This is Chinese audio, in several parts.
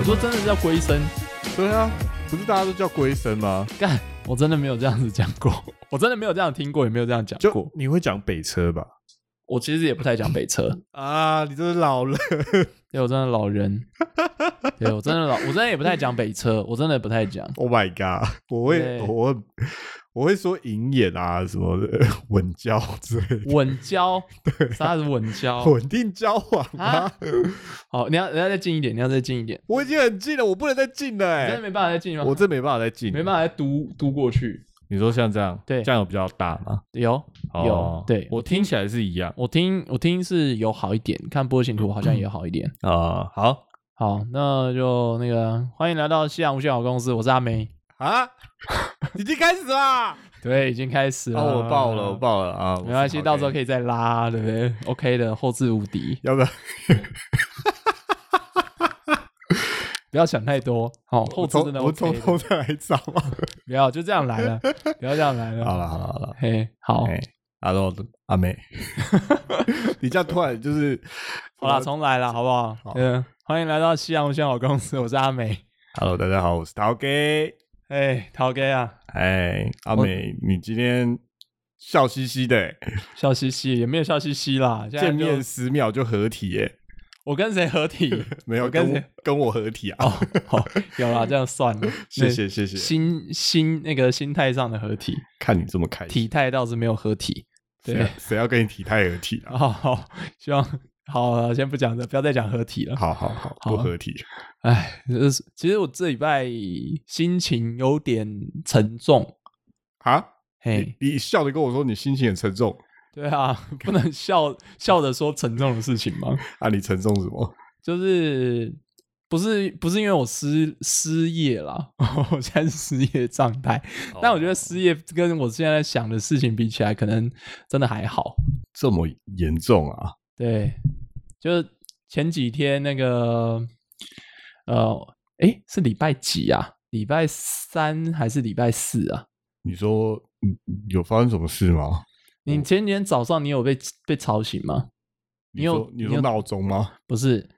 我说真的叫龟生，对啊，不是大家都叫龟生吗？干，我真的没有这样子讲过，我真的没有这样听过，也没有这样讲过就。你会讲北车吧？我其实也不太讲北车，啊，你真是老了。对我真的老人，对我真的老，我真的也不太讲北车，我真的不太讲。Oh my god！我会对我会我会说银眼啊什么的，稳交之类的，稳交，对啥是稳交？稳定交往啊啊！好，你要你要再近一点，你要再近一点，我已经很近了，我不能再近了哎、你真的没办法再近吗？我真没办法再近，没办法再嘟嘟过去。你说像这样，对这样有比较大吗？有有哦，对我听起来是一样我听我听是有好一点，看波形图好像也好一点。啊、好好，那就那个欢迎来到西洋无线好公司，我是阿梅。啊，已经开始啦！对，已经开始了。啊，我爆了，我爆了啊！没关系，到时候可以，再拉，对不对？OK 的，后置无敌，要不要？不要想太多。好，后置真的从我 OK 的从头再来一招嘛。不要就这样来了，不要这样来了。好了好了好了，嘿，好，哎，Hello，阿妹，你这样突然就是好了，重来了，好不好？嗯，欢迎来到夕阳无限好公司，我是阿美。Hello，大家好，我是陶哥。哎，涛哥啊，哎，阿美，你今天笑嘻嘻的欸，笑嘻嘻，也没有笑嘻嘻啦。见面十秒就合体耶？我跟谁合体？没有跟谁跟我合体啊？哦，好，有啦，这样算了。谢谢谢谢，心心那个心态上的合体，看你这么开心，体态倒是没有合体。谁对，谁要跟你体态合体啊？好好，希望好，先不讲这，不要再讲合体了。好好好，好不合体。哎，就是其实我这礼拜心情有点沉重。啊？嘿，你你笑着跟我说你心情很沉重对啊，不能笑笑着说沉重的事情吗？啊？你沉重什么？就是不是不是因为我失失业啦，我现在是失业状态，但我觉得失业跟我现在想的事情比起来，可能真的还好。这么严重啊？对，就是前几天那个，呃，哎，是礼拜几啊？礼拜三还是礼拜四啊？你说嗯有发生什么事吗？你前几天早上你有被被吵醒吗？你有你有闹钟吗？不是，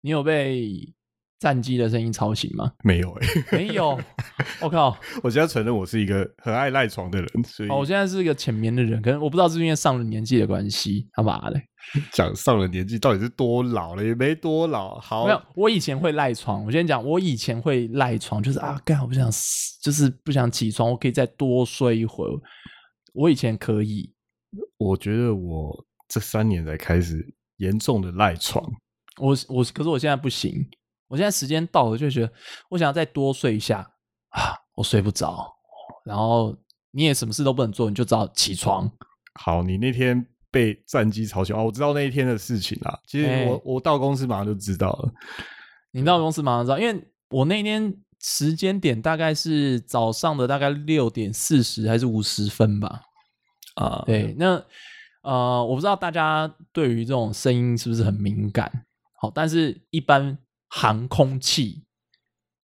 你有被战机的声音吵醒吗？没有哎、没有，我靠！我现在承认我是一个很爱赖床的人，所以哦，我现在是一个浅眠的人，可能我不知道是因为上了年纪的关系，他妈的，讲上了年纪到底是多老了，也没多老。好，没有，我以前会赖床。我先讲，我以前会赖床，就是啊，干，我不想，就是不想起床，我可以再多睡一会儿。我以前可以，我觉得我这三年才开始严重的赖床。我我可是我现在不行，我现在时间到了就觉得我想要再多睡一下啊，我睡不着，然后你也什么事都不能做，你就只好起床。好，你那天被战机吵醒哦，我知道那一天的事情啦。其实哎我、我到公司马上就知道了。你到公司马上知道，因为我那天时间点大概是早上的大概六点四十还是五十分吧。啊，对，那呃，我不知道大家对于这种声音是不是很敏感。好，但是一般航空器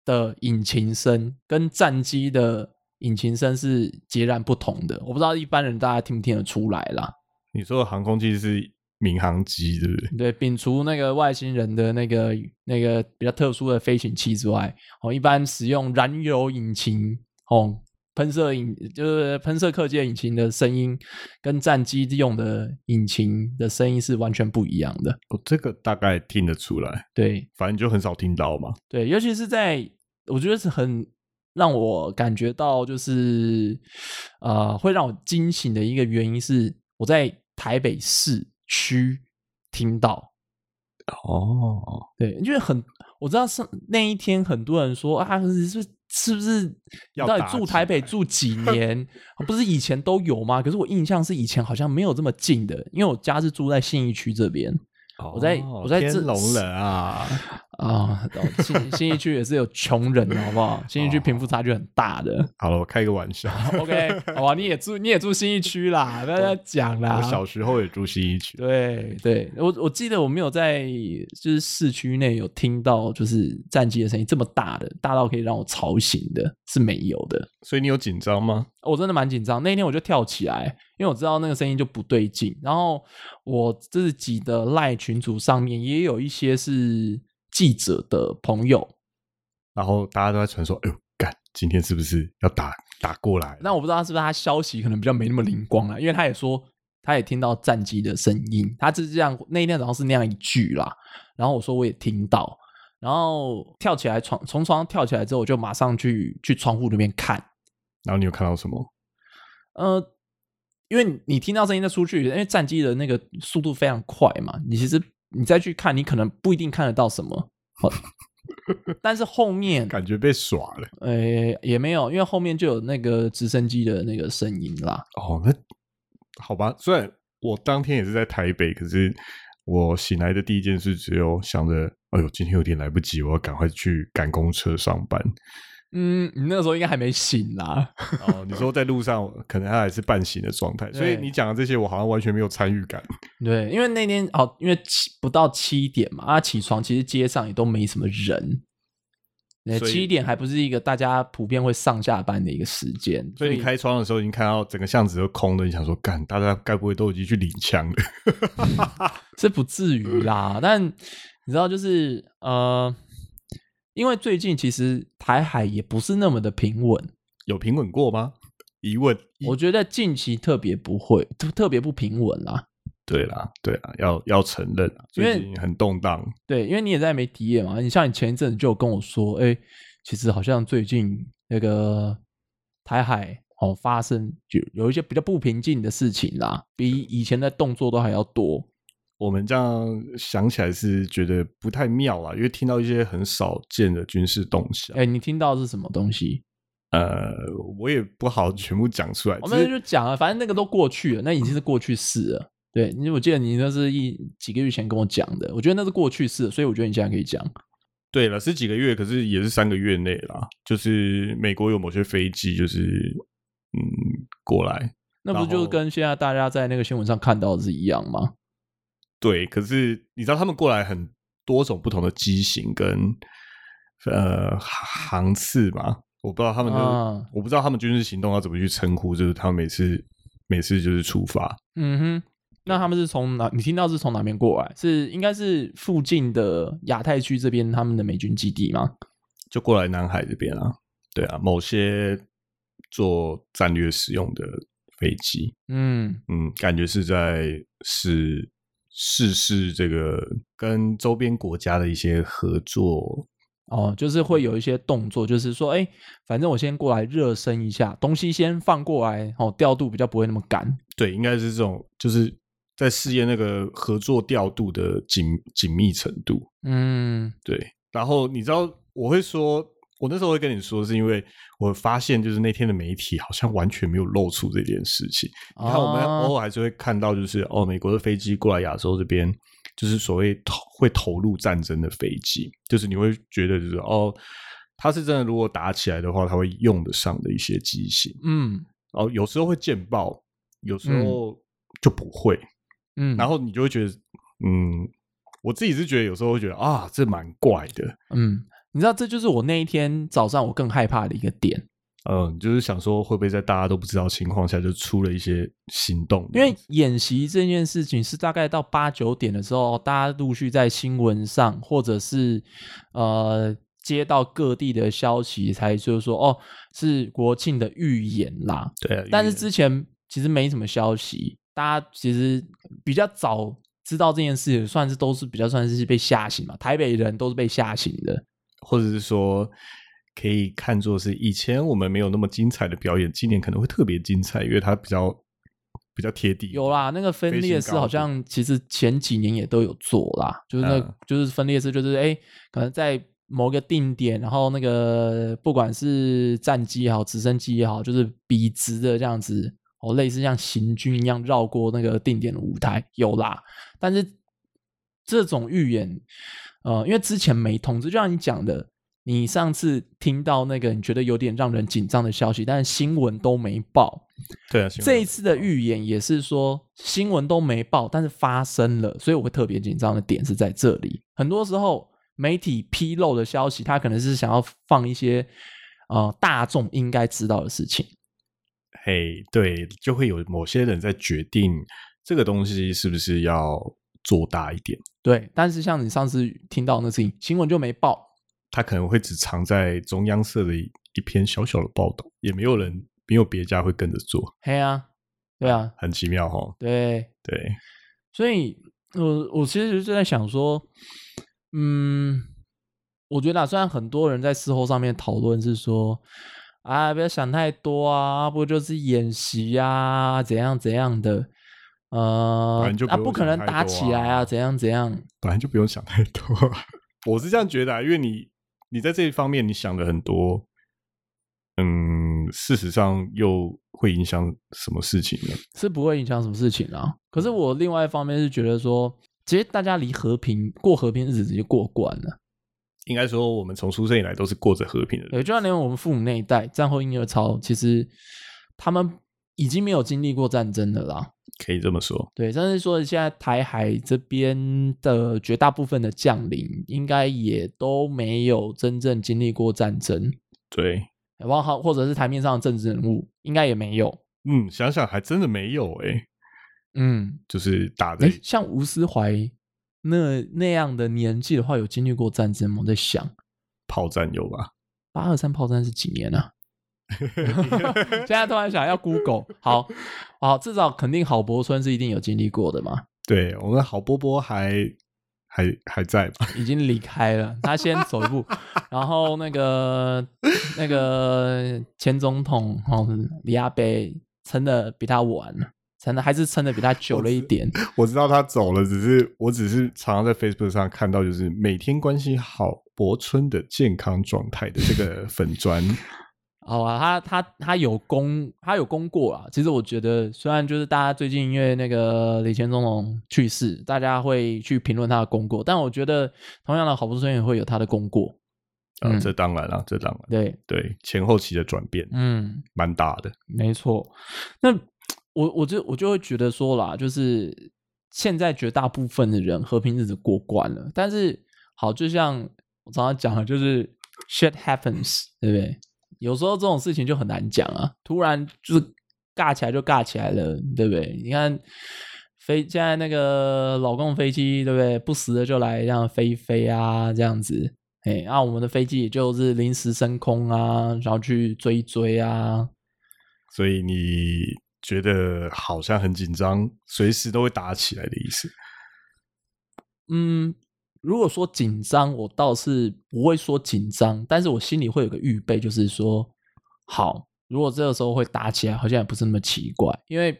的引擎声跟战机的引擎声是截然不同的。我不知道一般人大家听不听得出来啦。你说的航空器是民航机，对不对？对，摒除那个外星人的那个那个比较特殊的飞行器之外，哦，一般使用燃油引擎哦，喷射引就是喷射客机引擎的声音，跟战机用的引擎的声音是完全不一样的。我、这个大概听得出来，对反正就很少听到嘛。对，尤其是在我觉得是很让我感觉到就是呃，会让我惊醒的一个原因是我在台北市区听到。哦，对，因为很我知道是那一天很多人说啊，是是是不是你到底要住台北住 几年？不是以前都有吗？可是我印象是以前好像没有这么近的，因为我家是住在信义区这边我在哦我在这天龙人啊，啊。哦信信义区也是有穷人的，好不好？新一区贫富差距很大的。好了，我开个玩笑。OK，好吧，你也住你也住新一区啦，不要再讲啦。我小时候也住新一区，对对，我我记得我没有在就是市区内有听到就是战机的声音这么大的，大到可以让我吵醒的，是没有的。所以你有紧张吗？我真的蛮紧张，那一天我就跳起来，因为我知道那个声音就不对劲。然后我自己的赖群组上面也有一些是记者的朋友。然后大家都在传说，哎呦，干，今天是不是要打打过来？那我不知道是不是他消息可能比较没那么灵光了，因为他也说他也听到战机的声音，他是这样那一天早上是那样一句啦。然后我说我也听到，然后跳起来床从床上跳起来之后，我就马上去去窗户那边看。然后你有看到什么？呃，因为你听到声音再出去，因为战机的那个速度非常快嘛，你其实你再去看，你可能不一定看得到什么。好 但是后面感觉被耍了。呃也没有，因为后面就有那个直升机的那个声音啦。哦，那好吧，虽然我当天也是在台北，可是我醒来的第一件事只有想着，哎呦，今天有点来不及，我要赶快去赶公车上班。嗯，你那个时候应该还没醒啦。哦，你说在路上可能他还是半醒的状态，所以你讲的这些我好像完全没有参与感。对，因为那天哦，因为七不到七点嘛，啊，起床其实街上也都没什么人。那所以七点还不是一个大家普遍会上下班的一个时间，所以你开窗的时候已经看到整个巷子都空的，你想说，干，大家该不会都已经去领枪了？这不至于啦。但你知道，就是呃，因为最近其实台海也不是那么的平稳，有平稳过吗？疑问。我觉得近期特别不会，特特别不平稳啦。对啦，对啦，要要承认啊，因为最近很动荡。对，因为你也在媒体业嘛，你像你前一阵子就跟我说，哎，其实好像最近那个台海哦发生有有一些比较不平静的事情啦，比以前的动作都还要多。我们这样想起来是觉得不太妙啊，因为听到一些很少见的军事动向。哎，你听到是什么东西？呃，我也不好全部讲出来。我们就讲了，反正那个都过去了，那已经是过去式了。对，因为我记得你那是一几个月前跟我讲的，我觉得那是过去式，所以我觉得你现在可以讲。对了，是几个月，可是也是三个月内啦。就是美国有某些飞机，就是嗯过来，那不就是跟现在大家在那个新闻上看到的是一样吗？对，可是你知道他们过来很多种不同的机型跟呃航次嘛？我不知道他们我不知道他们军事行动要怎么去称呼，就是他们每次每次就是出发，嗯哼，那他们是从哪？你听到是从哪边过来？是应该是附近的亚太区这边他们的美军基地吗？就过来南海这边啊，对啊，某些做战略使用的飞机，嗯，嗯，感觉是在试试试这个跟周边国家的一些合作，哦，就是会有一些动作，就是说，哎，反正我先过来热身一下，东西先放过来，哦，调度比较不会那么赶。对，应该是这种，就是在试验那个合作调度的紧紧密程度。嗯，对，然后你知道我会说，我那时候会跟你说，是因为我发现就是那天的媒体好像完全没有露出这件事情。你看，我们啊偶尔还是会看到，就是哦，美国的飞机过来亚洲这边，就是所谓投会投入战争的飞机，就是你会觉得就是哦，它是真的，如果打起来的话，它会用得上的一些机型。嗯然后有时候会见报，有时候就不会。嗯，然后你就会觉得，嗯，我自己是觉得有时候会觉得啊，这蛮怪的。嗯，你知道，这就是我那一天早上我更害怕的一个点，嗯，就是想说会不会在大家都不知道情况下就出了一些行动？因为演习这件事情是大概到八九点的时候，大家陆续在新闻上或者是呃接到各地的消息，才就是说哦是国庆的预演啦。对啊，但是之前其实没什么消息，大家其实比较早知道这件事，也算是都是比较算是被吓醒嘛。台北人都是被吓醒的。或者是说可以看作是以前我们没有那么精彩的表演，今年可能会特别精彩，因为它比较比较贴地。有啦，那个分裂式好像其实前几年也都有做啦，就是那、嗯就是分裂式，就是哎，可能在某个定点，然后那个不管是战机也好，直升机也好，就是笔直的这样子，哦，类似像行军一样绕过那个定点的舞台，有啦。但是这种预言，呃，因为之前没通知，就像你讲的，你上次听到那个你觉得有点让人紧张的消息，但是新闻都没报。对这一次的预言也是说新闻都没报，但是发生了，所以我会特别紧张的点是在这里。很多时候媒体披露的消息，他可能是想要放一些呃大众应该知道的事情。嘿，对，就会有某些人在决定这个东西是不是要做大一点。对，但是像你上次听到那事情，新闻就没报，他可能会只藏在中央社的一一篇小小的报道，也没有人没有别家会跟着做，嘿啊，对啊，很奇妙哈。对，对，所以我我其实就在想说，嗯，我觉得啊，虽然很多人在事后上面讨论是说，啊，不要想太多啊，不就是演习啊，怎样怎样的，呃啊，不可能打起来啊啊，怎样怎样，本来就不用想太多。我是这样觉得、啊，因为你你在这一方面你想的很多，嗯，事实上又会影响什么事情呢？是不会影响什么事情啊。可是我另外一方面是觉得说，其实大家离和平过和平日子就过惯了。应该说，我们从出生以来都是过着和平的人。对，就像连我们父母那一代战后婴儿潮，其实他们已经没有经历过战争了啦。可以这么说。对，但是说现在台海这边的绝大部分的将领，应该也都没有真正经历过战争，对，然后或者是台面上的政治人物，应该也没有。嗯，想想还真的没有诶、嗯，就是打的诶，像吴思怀那那样的年纪的话，有经历过战争吗？我在想，炮战有吧？八二三炮战是几年啊？现在突然想要 Google，好好，至少肯定郝柏村是一定有经历过的嘛，对我们郝波波还还还在吧？已经离开了，他先走一步，然后那个那个前总统哦李亚北撑的比他晚，撑的还是撑的比他久了一点，我知道他走了，只是我只是常常在 Facebook 上看到，就是每天关心郝柏村的健康状态的这个粉砖。好啊，他他他有功，他有功过啊。其实我觉得，虽然就是大家最近因为那个李前总统去世，大家会去评论他的功过，但我觉得同样的郝柏村也会有他的功过。啊、嗯这当然了，这当然对，对前后期的转变嗯，蛮大的。没错。那我我就我就会觉得说啦，就是现在绝大部分的人和平日子过惯了，但是好，就像我常常讲的，就是 shit happens，对不对？有时候这种事情就很难讲啊，突然就是尬起来就尬起来了，对不对？你看飞现在那个老公飞机，对不对？不时的就来这样飞一飞啊，这样子。哎，那、我们的飞机也就是临时升空啊，然后去追一追啊，所以你觉得好像很紧张，随时都会打起来的意思？嗯，如果说紧张，我倒是不会说紧张，但是我心里会有个预备，就是说，好，如果这个时候会打起来，好像也不是那么奇怪，因为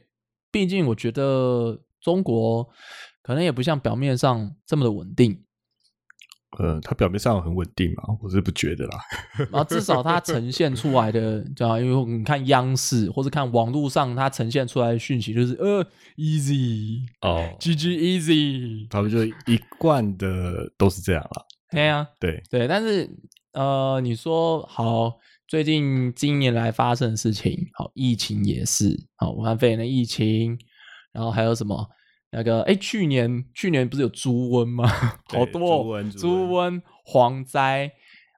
毕竟我觉得中国可能也不像表面上这么的稳定，呃，它表面上很稳定嘛，我是不觉得啦。然后至少它呈现出来的，这样，因为你看央视或者看网络上它呈现出来的讯息，就是呃，easy，哦，GG easy，他们就一贯的都是这样啦。对啊，对，对，但是呃，你说好，最近今年来发生的事情，好，疫情也是，好，武汉肺炎的疫情，然后还有什么那个，哎，去年去年不是有猪瘟吗？好多哦猪瘟猪猪瘟瘟、蝗灾，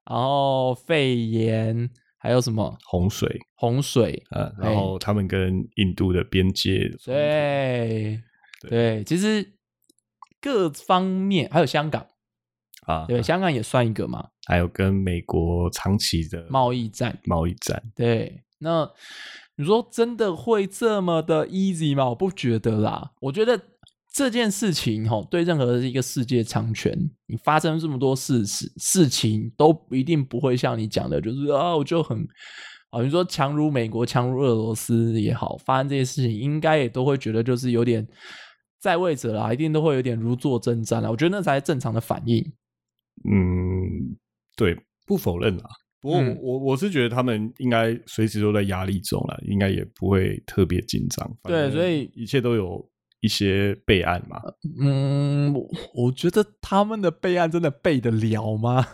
然后肺炎，还有什么洪水，洪水，啊，然后他们跟印度的边界对对，其实各方面还有香港，啊，对，香港也算一个嘛，还有跟美国长期的贸易战。贸易战，对，那你说真的会这么的 easy 吗？我不觉得啦。我觉得这件事情哈，对任何一个世界强权，你发生这么多事事事情，都一定不会像你讲的，就是啊，我就很啊，你说强如美国、强如俄罗斯也好，发生这些事情，应该也都会觉得就是有点在位者啦，一定都会有点如坐针毡啦。我觉得那才是正常的反应。嗯，对，不否认啦。不过我、嗯我我是觉得他们应该随时都在压力中了，应该也不会特别紧张。对所以一切都有一些备案嘛。嗯，我我觉得他们的备案真的备得了吗？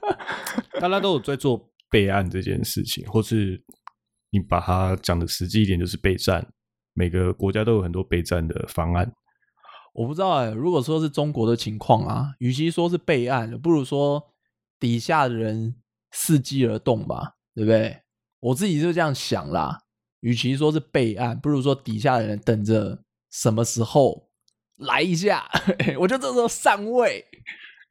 大家都有在做备案这件事情，或是你把它讲的实际一点，就是备战。每个国家都有很多备战的方案。我不知道哎、如果说是中国的情况啊，与其说是备案，不如说底下的人伺机而动吧，对不对？我自己就这样想啦。与其说是备案，不如说底下的人等着什么时候来一下，我就这时候上位。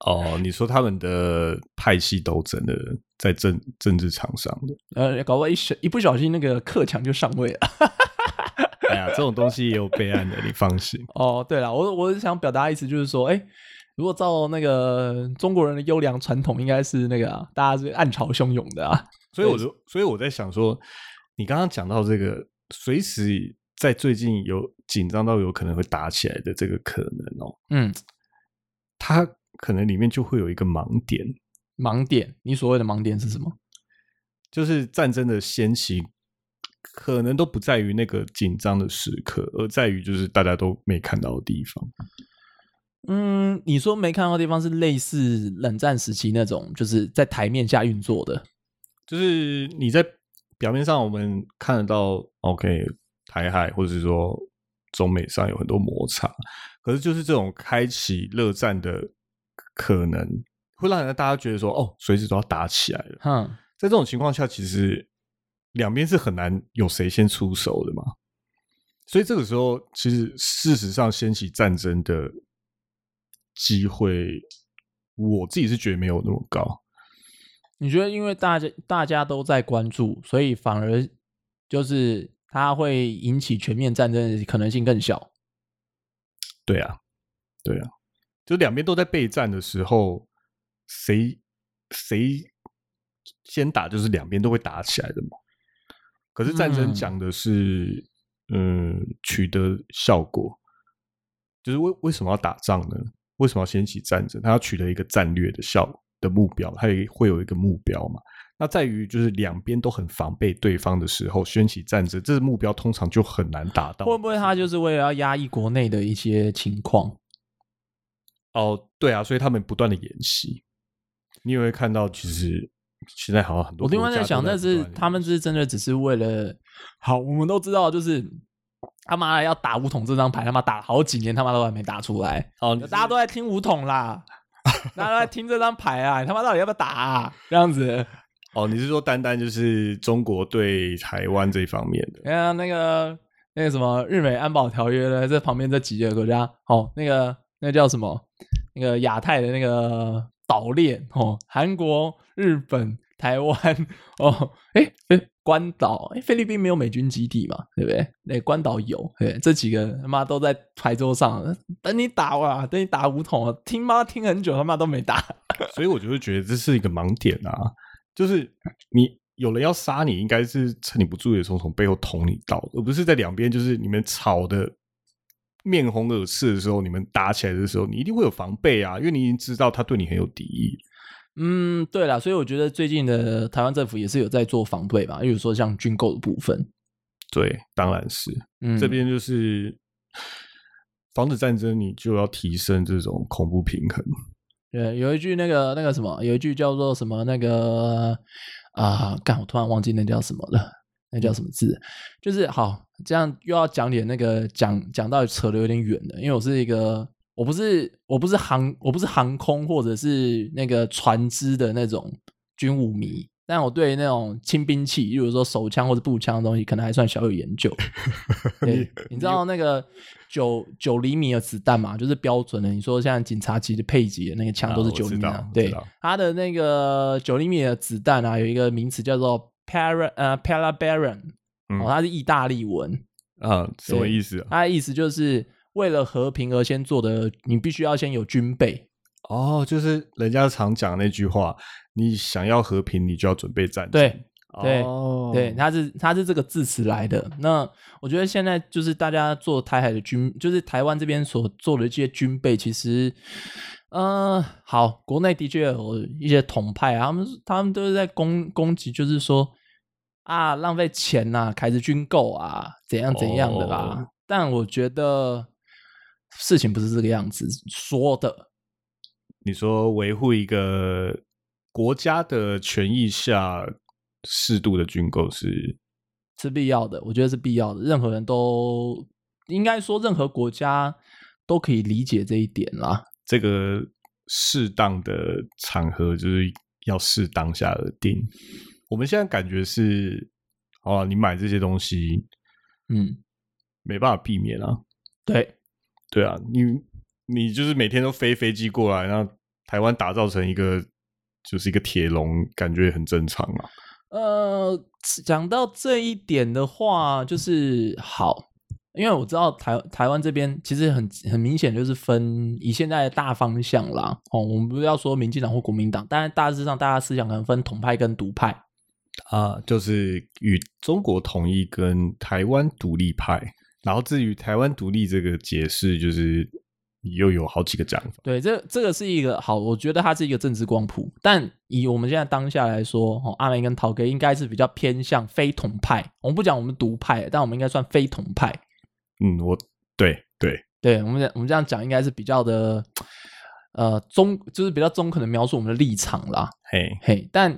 哦，你说他们的派系斗争的在政政治场上的，呃，搞不好一小一不小心那个克强就上位了。哎呀，这种东西也有备案的，你放心。哦，对了，我我是想表达意思就是说，哎，如果照那个中国人的优良传统，应该是那个、啊、大家是暗潮汹涌的啊。所以我就，所以我在想说，你刚刚讲到这个，随时在最近有紧张到有可能会打起来的这个可能哦，嗯，它可能里面就会有一个盲点，盲点，你所谓的盲点是什么？就是战争的先期可能都不在于那个紧张的时刻，而在于就是大家都没看到的地方。嗯，你说没看到的地方是类似冷战时期那种，就是在台面下运作的。就是你在表面上我们看得到，OK，台海或者是说中美上有很多摩擦，可是就是这种开启热战的可能，会让人大家觉得说，哦，随时都要打起来了。哼，在这种情况下，其实两边是很难有谁先出手的嘛。所以这个时候，其实事实上掀起战争的机会，我自己是觉得没有那么高。你觉得因为大家大家都在关注，所以反而就是它会引起全面战争的可能性更小？对啊，对啊，就两边都在备战的时候，谁谁先打，就是两边都会打起来的嘛。可是战争嗯讲的是，嗯，取得效果，就是为为什么要打仗呢？为什么要掀起战争？他要取得一个战略的效的目标，他也会有一个目标嘛。那在于就是两边都很防备对方的时候，掀起战争，这个目标通常就很难达到。会不会他就是为了要压抑国内的一些情况？哦，对啊，所以他们不断的演习，你也会看到，其实现在好像很多我另外在想，都那是他们是真的只是为了好，我们都知道，就是他妈的要打武统这张牌，他妈打好几年，他妈都还没打出来。哦，大家都在听武统啦，大家都在听这张牌啊，你他妈到底要不要打、啊？这样子，哦，你是说单单就是中国对台湾这一方面的？哎呀那个那个什么日美安保条约呢，这旁边这几个国家，哦，那个那个叫什么？那个亚太的那个岛链哦，韩国、日本、台湾哦，哎哎，关岛，哎，菲律宾没有美军基地嘛，对不对？那关岛有，对，这几个他妈都在牌桌上等你打啊，等你打五桶啊，听妈听很久，他妈都没打。所以我就会觉得这是一个盲点啊，就是你有人要杀你，应该是趁你不注意的时候从背后捅你刀，而不是在两边就是你们吵的面红耳赤的时候，你们打起来的时候，你一定会有防备啊，因为你已经知道他对你很有敌意。嗯，对了，所以我觉得最近的台湾政府也是有在做防备吧，例如说像军购的部分，对，当然是。嗯，这边就是防止战争，你就要提升这种恐怖平衡。对，有一句那个那个什么，有一句叫做什么那个啊，干、我突然忘记那叫什么了，那叫什么字？就是好，这样又要讲点那个讲讲到扯的有点远了，因为我是一个我不是我不是航我不是航空或者是那个船只的那种军武迷，但我对那种轻兵器，例如说手枪或者步枪的东西，可能还算小有研究。对，你知道那个九九厘米的子弹嘛？就是标准的。你说像警察级的配给的那个枪都是九厘米的，对它的那个九厘米的子弹啊，有一个名词叫做 para 呃 parabaron，嗯哦，它是意大利文，啊，什么意思啊？它的意思就是为了和平而先做的，你必须要先有军备。哦，就是人家常讲那句话，你想要和平，你就要准备战争。对对哦，对，他是他是这个字词来的。那我觉得现在就是大家做台海的军，就是台湾这边所做的这些军备，其实，呃，好，国内的确有一些统派啊，他们他们都是在攻攻击，就是说啊，浪费钱呐、开支军购啊，怎样怎样的啦。哦但我觉得事情不是这个样子说的。你说维护一个国家的权益下，适度的军购是是必要的，我觉得是必要的。任何人都应该说，任何国家都可以理解这一点啦。这个适当的场合，就是要适当下而定。我们现在感觉是，哦，你买这些东西嗯，没办法避免啊。对，对啊，你你就是每天都飞飞机过来，然后台湾打造成一个就是一个铁笼，感觉很正常啊。呃，讲到这一点的话，就是好，因为我知道台台湾这边其实很很明显就是分以现在的大方向啦。哦，我们不要说民进党或国民党，但大致上大家思想可能分统派跟独派。啊，就是与中国统一跟台湾独立派，然后至于台湾独立这个解释，就是又有好几个讲法。对，这这个是一个好，我觉得它是一个政治光谱。但以我们现在当下来说，哦，阿美跟陶哥应该是比较偏向非统派。我们不讲我们独派，但我们应该算非统派。嗯，我对对对，我们我们这样讲应该是比较的，呃，中就是比较中肯的描述我们的立场啦。嘿嘿，但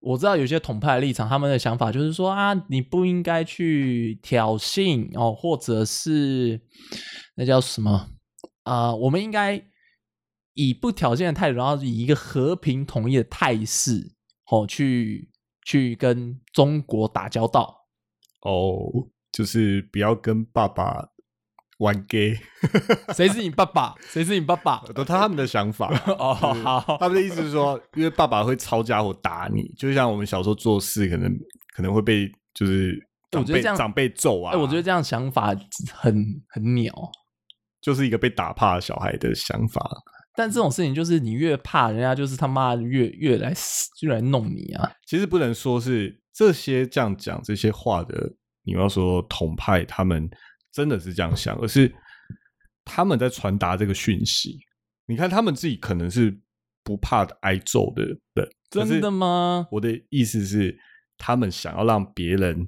我知道有些统派的立场，他们的想法就是说啊，你不应该去挑衅哦，或者是那叫什么啊、我们应该以不挑衅的态度，然后以一个和平统一的态势，哦，去去跟中国打交道。哦，就是不要跟爸爸玩 gay，谁是你爸爸？谁是你爸爸？都他们的想法。哦，好，他们的意思是说，因为爸爸会抄家伙打你，就像我们小时候做事，可能可能会被就是长我觉得这样辈长辈揍啊。哎、我觉得这样想法很很鸟。就是一个被打怕的小孩的想法。但这种事情就是你越怕，人家就是他妈越越来越来弄你啊！其实不能说是这些这样讲这些话的，你要说统派他们真的是这样想，而是他们在传达这个讯息。你看他们自己可能是不怕挨揍的人，真的吗？我的意思是，他们想要让别人，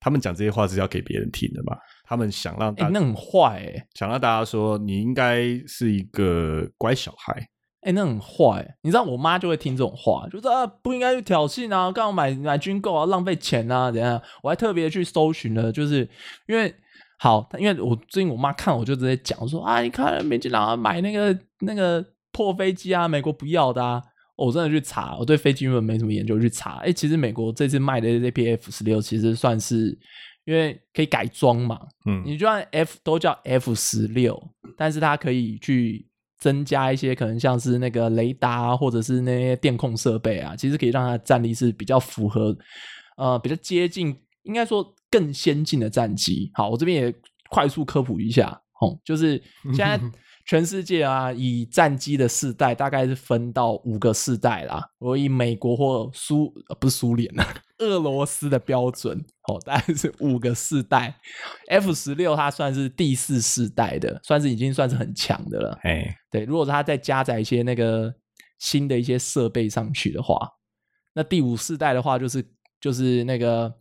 他们讲这些话是要给别人听的嘛？他们想让哎、大家、那很坏哎、想让大家说你应该是一个乖小孩。哎、那很坏、欸。你知道我妈就会听这种话，就说啊不应该去挑衅啊，干嘛买买军购啊，浪费钱啊，怎样？我还特别去搜寻了，就是因为好，因为我最近我妈看我就直接讲说啊，你看民进党啊买那个那个破飞机啊，美国不要的啊。哦我真的去查，我对飞机英文没什么研究，去查，哎、其实美国这次卖的这批 F 十六其实算是因为可以改装嘛，嗯，你就算 F 都叫 F 十六，但是它可以去增加一些可能像是那个雷达啊，或者是那些电控设备啊，其实可以让它的战力是比较符合，呃，比较接近，应该说更先进的战机。好，我这边也快速科普一下，哦，就是现在 全世界啊，以战机的世代大概是分到五个世代啦。我以美国或苏呃不是苏联啊，俄罗斯的标准哦，大概是五个世代。F 十六它算是第四世代的，算是已经算是很强的了。哎，对，如果它再加载一些那个新的一些设备上去的话，那第五世代的话就是就是那个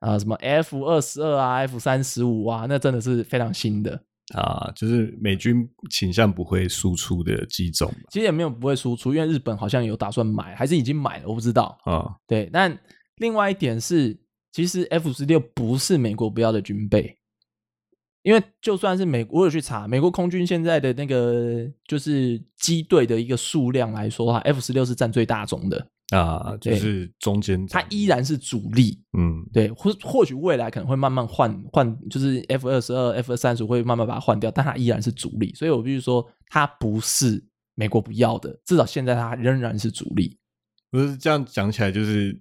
呃什么 F 二十二啊，F 三十五啊，那真的是非常新的。啊，就是美军倾向不会输出的机种其实也没有不会输出，因为日本好像有打算买，还是已经买了，我不知道。啊，对，但另外一点是，其实 F 十六不是美国不要的军备，因为就算是美，我有去查美国空军现在的那个就是机队的一个数量来说的话，F 十六是占最大宗的，啊，就是中间它依然是主力。嗯对，或或许未来可能会慢慢换换，就是 F 二十二、F 三十会慢慢把它换掉，但它依然是主力。所以我必须说，它不是美国不要的，至少现在它仍然是主力。不是这样讲起来就是，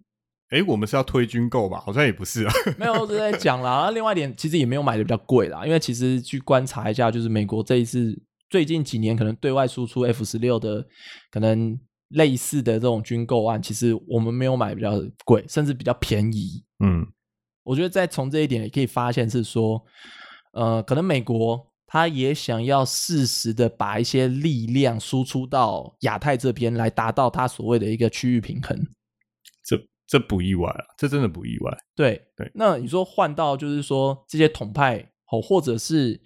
哎，我们是要推军购吧？好像也不是啊。没有，我只是在讲啦。然 后另外一点，其实也没有买的比较贵啦，因为其实去观察一下，就是美国这一次最近几年可能对外输出 F 十六的可能类似的这种军购案，其实我们没有买比较贵，甚至比较便宜。嗯我觉得在从这一点也可以发现是说，呃，可能美国他也想要适时的把一些力量输出到亚太这边，来达到他所谓的一个区域平衡。这这不意外啊，这真的不意外。对对那你说换到就是说这些统派哦，或者是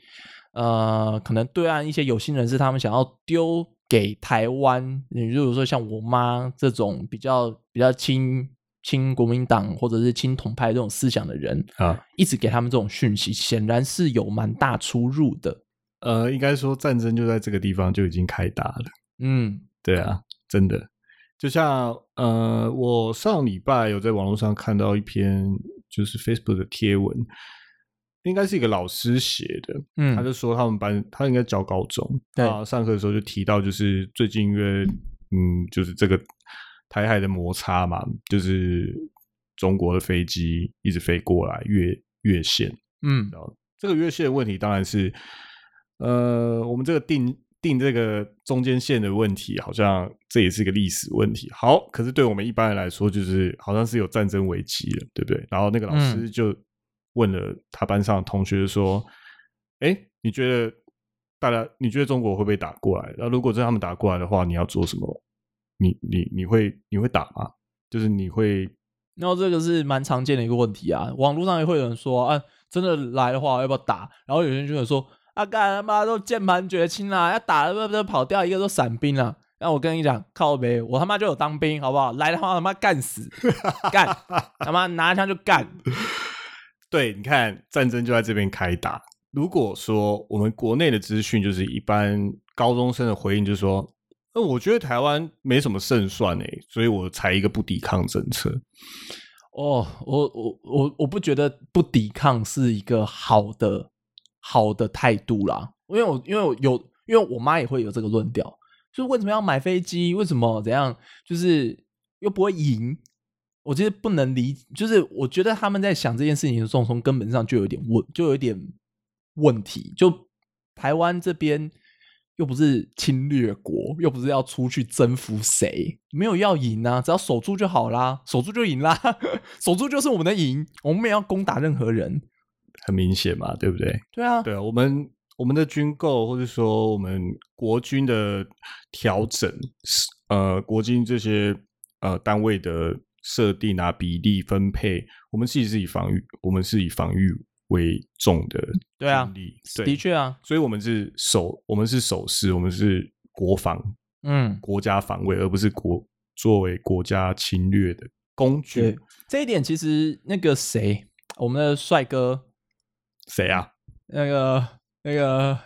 呃，可能对岸一些有心人士，他们想要丢给台湾，你如果说像我妈这种比较比较亲亲国民党或者是亲统派这种思想的人啊，一直给他们这种讯息，显然是有蛮大出入的。呃，应该说战争就在这个地方就已经开打了。嗯，对啊，真的，就像呃，我上礼拜有在网络上看到一篇就是 Facebook 的贴文，应该是一个老师写的，嗯。他就说他们班他应该教高中，对。啊，上课的时候就提到，就是最近因为嗯，就是这个台海的摩擦嘛，就是中国的飞机一直飞过来越越线，嗯。然后这个越线的问题当然是，呃，我们这个定定这个中间线的问题，好像这也是一个历史问题。好，可是对我们一般人来说，就是好像是有战争危机了，对不对？然后那个老师就问了他班上的同学说：“哎、你觉得大家你觉得中国会不会打过来？那如果真的他们打过来的话，你要做什么？你你你会你会打吗？就是你会然后这个是蛮常见的一个问题啊，网络上也会有人说，啊，真的来的话要不要打？然后有人就会说，啊，干他妈都键盘绝亲啦，要打不不跑掉一个都散兵了。那我跟你讲，靠呗，我他妈就有当兵，好不好？来的话他妈干死，干他妈拿枪就干。对，你看战争就在这边开打。如果说我们国内的资讯就是一般高中生的回应，就是说，那、我觉得台湾没什么胜算诶，所以我才一个不抵抗政策。哦，我我我我不觉得不抵抗是一个好的好的态度啦，因为我因为我有因为我妈也会有这个论调，就是为什么要买飞机？为什么怎样？就是又不会赢。我其实不能理，就是我觉得他们在想这件事情的时候，从根本上就有点问，就有点问题。就台湾这边又不是侵略国，又不是要出去征服谁，没有要赢啊，只要守住就好啦，守住就赢啦，守住就是我们的赢，我们没有要攻打任何人。很明显嘛，对不对？对啊，对啊，我们我们的军购或者说我们国军的调整，呃，国军这些呃单位的设定啊、比例分配，我们其实是以防御，我们是以防御为重的对啊，对的确啊，所以我们是守，我们是守势，我们是国防、嗯，国家防卫，而不是国作为国家侵略的工具。这一点其实那个谁，我们的帅哥，谁啊？那个那个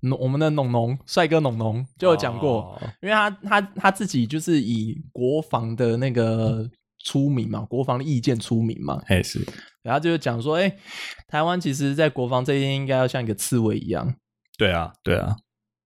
农我们的农农帅哥农农就有讲过，哦因为他他他自己就是以国防的那个出名嘛，国防的意见出名嘛，哎是然后就是讲说，哎、台湾其实在国防这一边应该要像一个刺猬一样。对啊，对啊，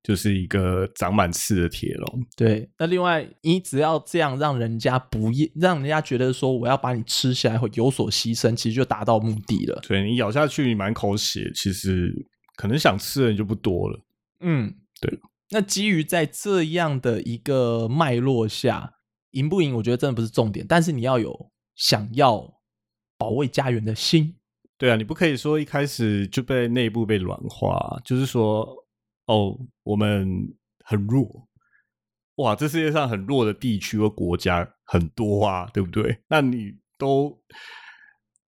就是一个长满刺的铁笼。对，那另外你只要这样让人家不厌，让人家觉得说我要把你吃下来会有所牺牲，其实就达到目的了。对你咬下去，你满口血，其实可能想吃的人就不多了。嗯，对。那基于在这样的一个脉络下，赢不赢，我觉得真的不是重点，但是你要有想要保卫家园的心。对啊，你不可以说一开始就被内部被软化，就是说哦，我们很弱。哇，这世界上很弱的地区和国家很多啊，对不对？那你都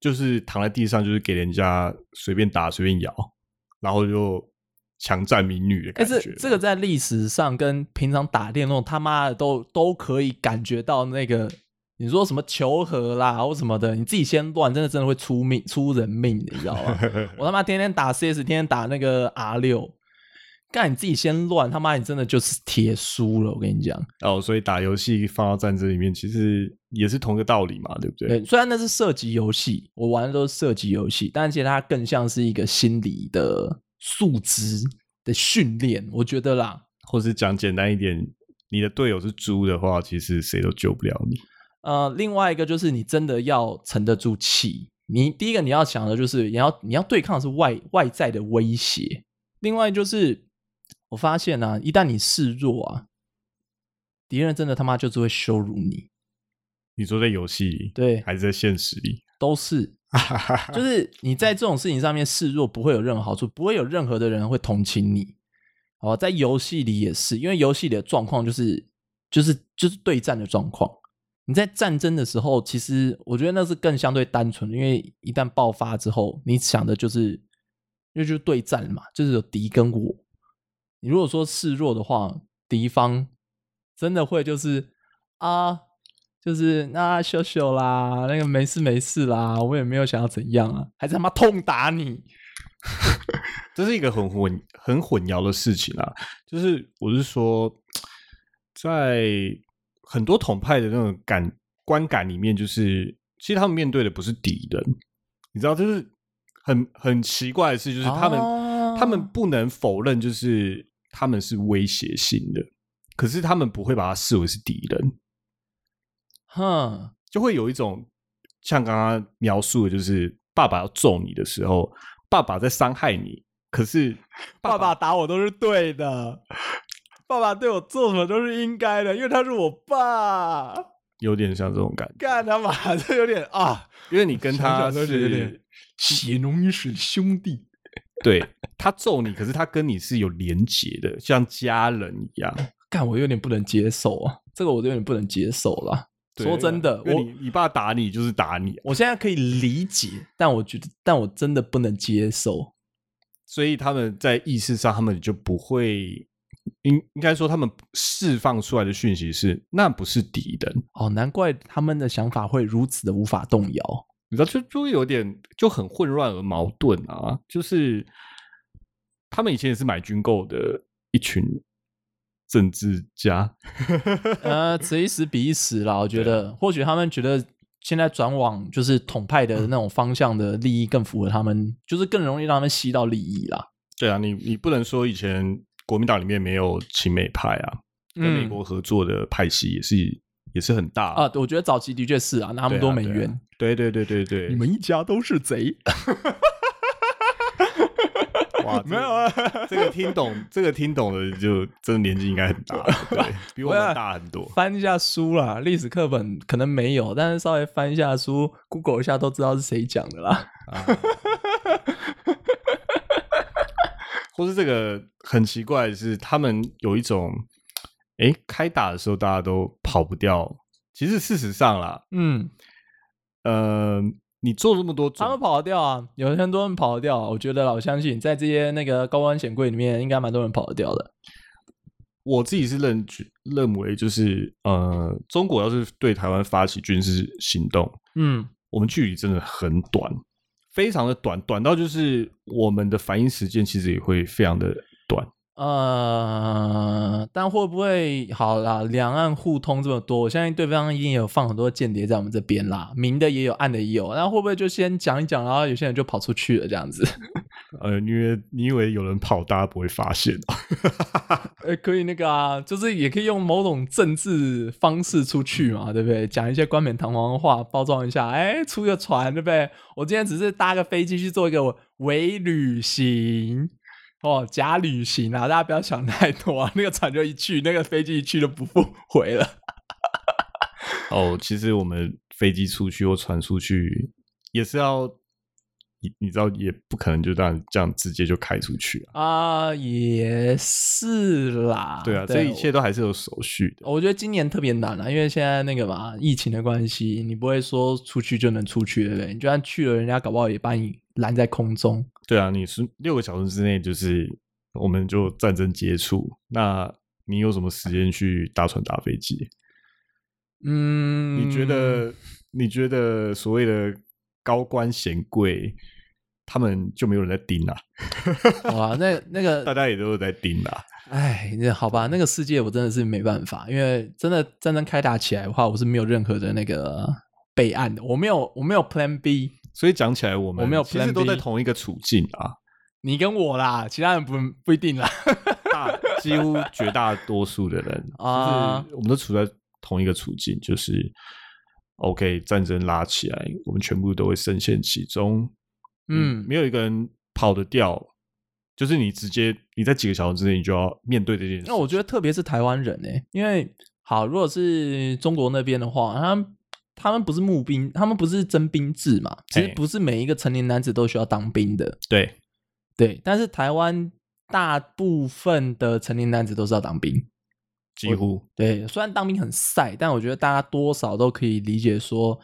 就是躺在地上，就是给人家随便打、随便咬，然后就强占民女的感觉。是这个在历史上跟平常打电动他妈的都都可以感觉到那个，你说什么求和啦或什么的，你自己先乱，真的真的会出命出人命，你知道吗？我他妈天天打 CS，天天打那个 R 六，干你自己先乱，他妈你真的就是铁输了，我跟你讲。哦，所以打游戏放到战争里面，其实也是同一个道理嘛，对不对？对，虽然那是射击游戏，我玩的都是射击游戏，但其实它更像是一个心理的素质的训练，我觉得啦。或是讲简单一点，你的队友是猪的话，其实谁都救不了你。呃，另外一个就是你真的要沉得住气。你第一个你要想的就是你要你要对抗的是外外在的威胁，另外就是我发现呢、啊，一旦你示弱啊，敌人真的他妈就是会羞辱你，你说在游戏里，对还是在现实里？都是 就是你在这种事情上面示弱不会有任何好处，不会有任何的人会同情你。哦，在游戏里也是，因为游戏里的状况就是就是就是对战的状况。你在战争的时候，其实我觉得那是更相对单纯的，因为一旦爆发之后，你想的就是因为就是对战嘛，就是有敌跟我。你如果说示弱的话，敌方真的会就是啊，就是那秀秀啦，那个没事没事啦，我也没有想要怎样啊，还是他妈痛打你。这是一个很混很混淆的事情啊！就是我是说，在很多统派的那种感观感里面，就是其实他们面对的不是敌人，你知道，就是很很奇怪的事，就是他们、哦他们不能否认，就是他们是威胁性的，可是他们不会把它视为是敌人，哼，就会有一种像刚刚描述的，就是爸爸要揍你的时候，爸爸在伤害你，可是爸爸打我都是对的，爸爸对我做什么都是应该的，因为他是我爸。有点像这种感觉，干他妈，这有点啊，因为你跟他想想都觉得有点是。血浓于水兄弟。对他揍你，可是他跟你是有连结的，像家人一样。干，我有点不能接受啊，这个我有点不能接受了。说真的，我你你爸打你就是打你，我现在可以理解，但我觉得，但我真的不能接受。所以他们在意识上，他们就不会应应该说，他们释放出来的讯息是那不是敌人，哦，难怪他们的想法会如此的无法动摇。你知道，就就会有点就很混乱而矛盾啊。就是他们以前也是买军购的一群政治家，呃，此一时彼一时啦，我觉得，或许他们觉得现在转往就是统派的那种方向的利益更符合他们，就是更容易让他们吸到利益啦。对啊，你你不能说以前国民党里面没有亲美派啊，跟美嗯国合作的派系也是也是很大啊，我觉得早期的确是啊，那他多没冤。对对对对对，你们一家都是贼。哇，没有啊，这个听懂，这个听懂的就真的年纪应该很大了，对比我们大很多。翻一下书啦，历史课本可能没有，但是稍微翻一下书，Google 一下都知道是谁讲的啦。啊，或是这个很奇怪的是，他们有一种，哎，开打的时候大家都跑不掉。其实事实上啦，嗯，呃，你做这么多准他们跑得掉啊，有很多人跑得掉啊。我觉得啦，我相信在这些那个高官显贵里面，应该蛮多人跑得掉的。我自己是认认为，就是呃，中国要是对台湾发起军事行动，嗯，我们距离真的很短，非常的短，短到就是我们的反应时间其实也会非常的短。呃，但会不会好啦？两岸互通这么多，我相信对方一定有放很多间谍在我们这边啦，明的也有，暗的也有。那会不会就先讲一讲，然后有些人就跑出去了这样子？呃，因为你以为有人跑，大家不会发现哦 呃，可以那个啊，就是也可以用某种政治方式出去嘛，对不对？讲一些冠冕堂皇的话，包装一下，哎，出个船，对不对？我今天只是搭个飞机去做一个伪旅行，哦，假旅行啊，大家不要想太多啊。那个船就一去，那个飞机一去就不复回了。哦，其实我们飞机出去或船出去，也是要你你知道，也不可能就这样这样直接就开出去啊。啊，也是啦，对啊，这一切都还是有手续的。我觉得今年特别难啊，因为现在那个嘛，疫情的关系，你不会说出去就能出去，对不对？你就算去了，人家搞不好也把你拦在空中。对啊，你是六个小时之内，就是我们就战争接触，那你有什么时间去搭船搭飞机？嗯，你觉得？你觉得所谓的高官显贵，他们就没有人在盯啊？哇，那那个大家也都是在盯啊。哎，那好吧，那个世界我真的是没办法，因为真的战争开打起来的话，我是没有任何的那个备案的，我没有我没有 Plan B，所以讲起来，我们我没有其实都在同一个处境啊。你跟我啦，其他人不不一定啦。大几乎绝大多数的人啊 就是我们都处在同一个处境，就是 OK，战争拉起来，我们全部都会深陷其中。嗯没有一个人跑得掉，就是你直接你在几个小时之内，你就要面对这件事。那我觉得特别是台湾人呢、因为好，如果是中国那边的话，他们他们不是募兵，他们不是征兵制嘛，其实不是每一个成年男子都需要当兵的，对对。但是台湾大部分的成年男子都是要当兵，几乎对。虽然当兵很晒，但我觉得大家多少都可以理解说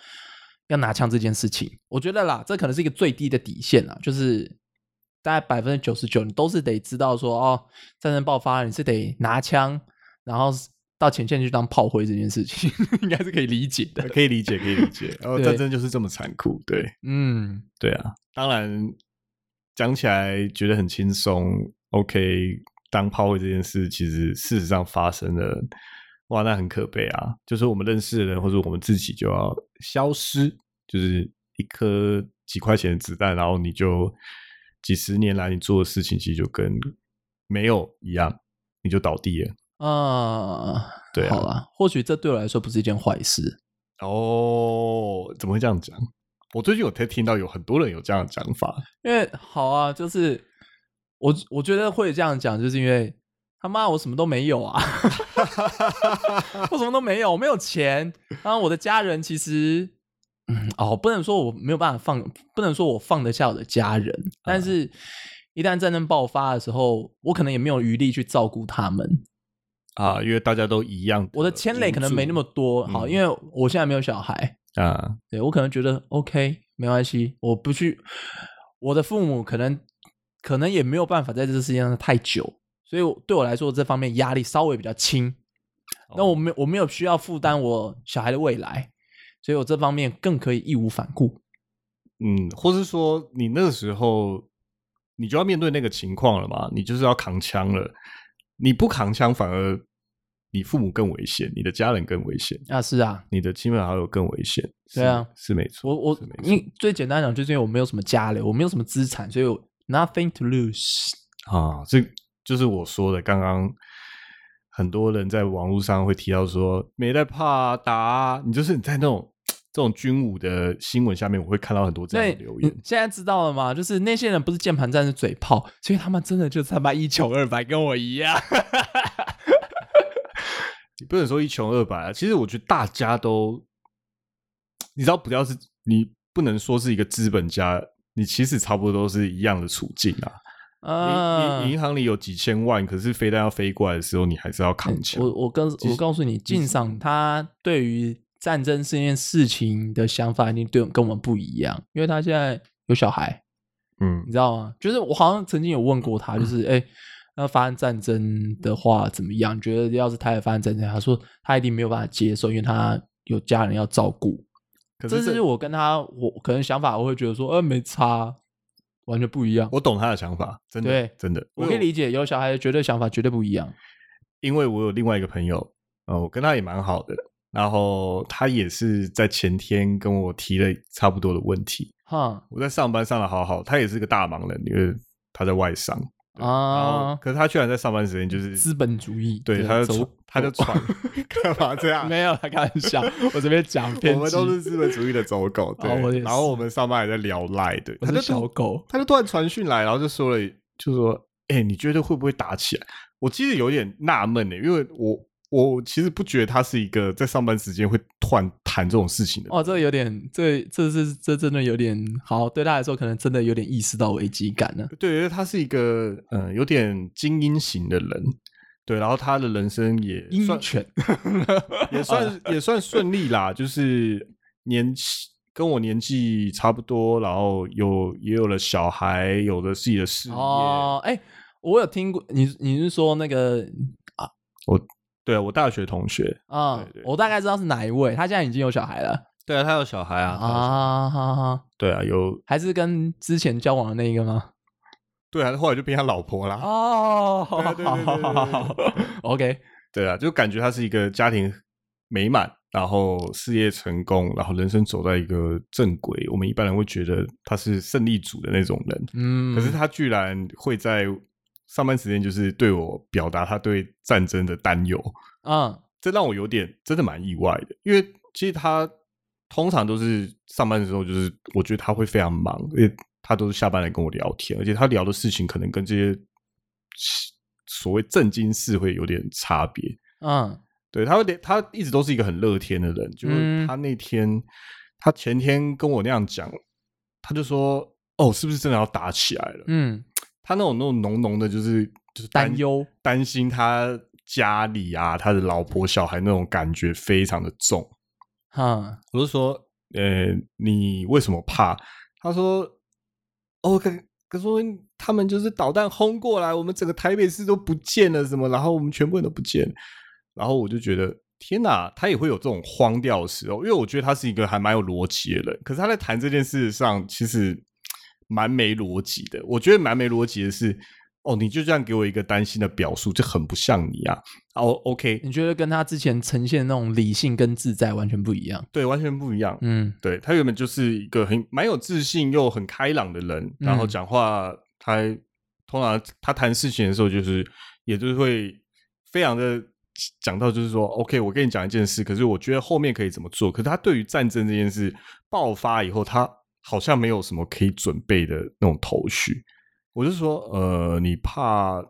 要拿枪这件事情。我觉得啦，这可能是一个最低的底线啦，就是大概百分之九十九，你都是得知道说哦，战争爆发了，你是得拿枪，然后到前线去当炮灰这件事情，应该是可以理解的。可以理解，可以理解。然后战争就是这么残酷，对嗯，对啊。当然讲起来觉得很轻松，OK，当炮灰这件事，其实事实上发生了，哇，那很可悲啊！就是我们认识的人或者我们自己就要消失，就是一颗几块钱的子弹，然后你就几十年来你做的事情其实就跟没有一样，你就倒地了。啊，对啊好啦，或许这对我来说不是一件坏事。哦，怎么会这样讲？我最近有听听到有很多人有这样的讲法，因为好啊，就是我我觉得会这样讲，就是因为他妈我什么都没有啊，我什么都没有，我没有钱。然后我的家人其实，嗯，哦，不能说我没有办法放，不能说我放得下我的家人，但是一旦战争爆发的时候，我可能也没有余力去照顾他们。啊，因为大家都一样，我的牵累可能没那么多，好，嗯因为我现在没有小孩，啊，对我可能觉得 OK 没关系，我不去，我的父母可能可能也没有办法在这个世界上太久，所以对我来说这方面压力稍微比较轻。那我没我没有需要负担我小孩的未来，所以我这方面更可以义无反顾。嗯，或是说你那个时候你就要面对那个情况了嘛，你就是要扛枪了，你不扛枪反而你父母更危险，你的家人更危险，啊，是啊，你的亲朋好友更危险，对啊是，是没错，我我是没错因最简单讲，就是因为我没有什么家累，我没有什么资产，所以我 nothing to lose。啊，这就是我说的，刚刚很多人在网络上会提到说没在怕啊打啊，你就是你在那种这种军武的新闻下面，我会看到很多这样的留，言。现在知道了吗？就是那些人不是键盘战是嘴炮，所以他们真的就他妈一穷二白，跟我一样。你不能说一穷二白啊，其实我觉得大家都，你知道，不要是你不能说是一个资本家，你其实差不多都是一样的处境啊。啊你你银行里有几千万，可是飞弹要飞过来的时候，你还是要扛枪。我我跟我告诉你，晋赏他对于战争这件事情的想法，一定对跟我们不一样，因为他现在有小孩，嗯你知道吗？就是我好像曾经有问过他，就是哎，那发生战争的话怎么样？你觉得要是他也发生战争，他说他一定没有办法接受，因为他有家人要照顾。可是这是我跟他，我可能想法我会觉得说，呃，没差，完全不一样。我懂他的想法，真的，对真的，我可以理解，有小孩的绝对想法绝对不一样。因为我有另外一个朋友，呃，我跟他也蛮好的，然后他也是在前天跟我提了差不多的问题。哈我在上班上的好好，他也是个大忙人，因为他在外商，啊，可是他居然在上班时间就是资本主义，对，他就他就传干嘛这样？没有，他开玩笑，我这边讲偏，我们都是资本主义的走狗，对。然后我们上班还在聊赖，对，他就小狗，他就突然传讯来，然后就说了，就说：“哎、你觉得会不会打起来？”我其实有点纳闷呢，因为我我其实不觉得他是一个在上班时间会突然谈这种事情的。哦，这个有点，这这是这真的有点好，对他来说可能真的有点意识到危机感了。对，因为他是一个嗯、呃有点精英型的人，对，然后他的人生也算鹰犬，也算 也算顺利啦，就是年纪跟我年纪差不多，然后有也有了小孩，有了自己的事业。哦，哎，我有听过你，你是说那个啊我对啊，我大学同学，啊对对，我大概知道是哪一位，他现在已经有小孩了。对啊，他有小孩啊，他有小孩。啊，哈哈，对啊，有。还是跟之前交往的那一个吗？对啊，后来就变他老婆啦。哦，好好对对对好对对。好好，OK，对啊，就感觉他是一个家庭美满，然后事业成功，然后人生走在一个正轨。我们一般人会觉得他是胜利组的那种人，嗯，可是他居然会在上班时间就是对我表达他对战争的担忧，嗯。这让我有点真的蛮意外的，因为其实他通常都是上班的时候，就是我觉得他会非常忙，因为他都是下班来跟我聊天，而且他聊的事情可能跟这些所谓正经事会有点差别。嗯。对他会连，他一直都是一个很乐天的人，就是嗯。他那天，他前天跟我那样讲，他就说：“哦，是不是真的要打起来了？”嗯，他那种那种浓浓的，就是就是担忧，担心他家里啊，他的老婆小孩那种感觉非常的重。哈，我就说，呃，你为什么怕？他说，哦，可可说他们就是导弹轰过来，我们整个台北市都不见了，什么，然后我们全部人都不见了，然后我就觉得。天呐，他也会有这种荒掉的时候，因为我觉得他是一个还蛮有逻辑的人。可是他在谈这件事上，其实蛮没逻辑的。我觉得蛮没逻辑的是，哦，你就这样给我一个担心的表述，这很不像你啊。哦，OK，你觉得跟他之前呈现那种理性跟自在完全不一样？对，完全不一样。嗯对他原本就是一个很蛮有自信又很开朗的人，然后嗯讲话他通常他谈事情的时候，就是也就是会非常的讲到，就是说，OK，我跟你讲一件事，可是我觉得后面可以怎么做。可是他对于战争这件事爆发以后，他好像没有什么可以准备的那种头绪。我就说，呃，你怕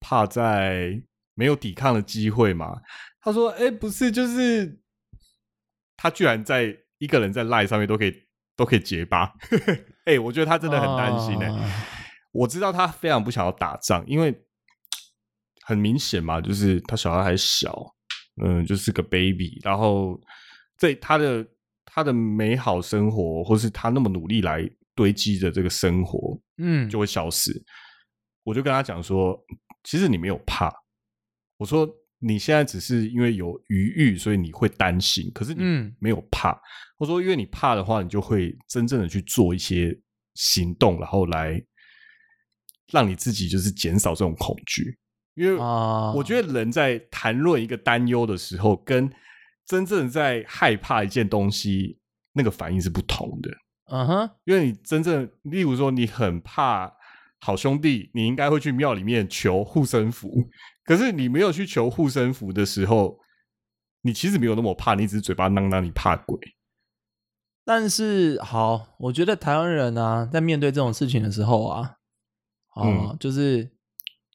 怕在没有抵抗的机会嘛？他说，哎，不是，就是他居然在一个人在赖上面都可以都可以结巴，哎、我觉得他真的很担心哎、啊我知道他非常不想要打仗，因为很明显嘛，就是他小孩还小，嗯，就是个 baby，然后在他的他的美好生活，或是他那么努力来堆积的这个生活，嗯就会消失。我就跟他讲说，其实你没有怕，我说你现在只是因为有余欲，所以你会担心，可是你嗯没有怕。我说，因为你怕的话，你就会真正的去做一些行动，然后来让你自己就是减少这种恐惧。因为啊，我觉得人在谈论一个担忧的时候，跟真正在害怕一件东西那个反应是不同的。嗯哼，因为你真正，例如说你很怕好兄弟，你应该会去庙里面求护身符。可是你没有去求护身符的时候，你其实没有那么怕，你只是嘴巴囔囔你怕鬼。但是好，我觉得台湾人啊，在面对这种事情的时候啊，啊，嗯就是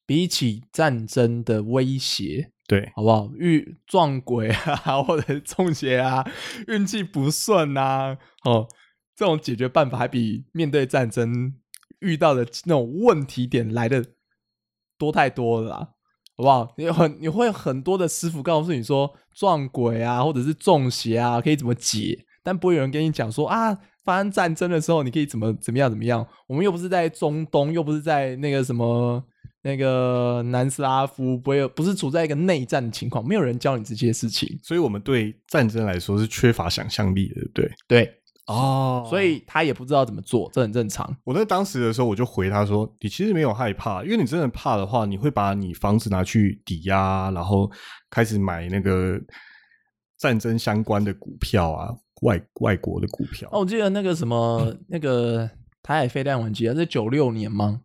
比起战争的威胁，对，好不好？遇撞鬼啊，或者中邪啊，运气不顺啊，哦，这种解决办法还比面对战争遇到的那种问题点来的多太多了啦，好不好？你很你会有很多的师傅告诉你说撞鬼啊，或者是中邪啊，可以怎么解，但不会有人跟你讲说啊。发生战争的时候，你可以怎么怎么样怎么样？我们又不是在中东，又不是在那个什么那个南斯拉夫，不会不是处在一个内战的情况，没有人教你这些事情。所以我们对战争来说是缺乏想象力的，对不对？对，哦所以他也不知道怎么做，这很正常。我在当时的时候，我就回他说：“你其实没有害怕，因为你真的怕的话，你会把你房子拿去抵押，然后开始买那个战争相关的股票啊，外外国的股票。哦，我记得那个什么，那个台海飞弹危机啊，是九六年吗？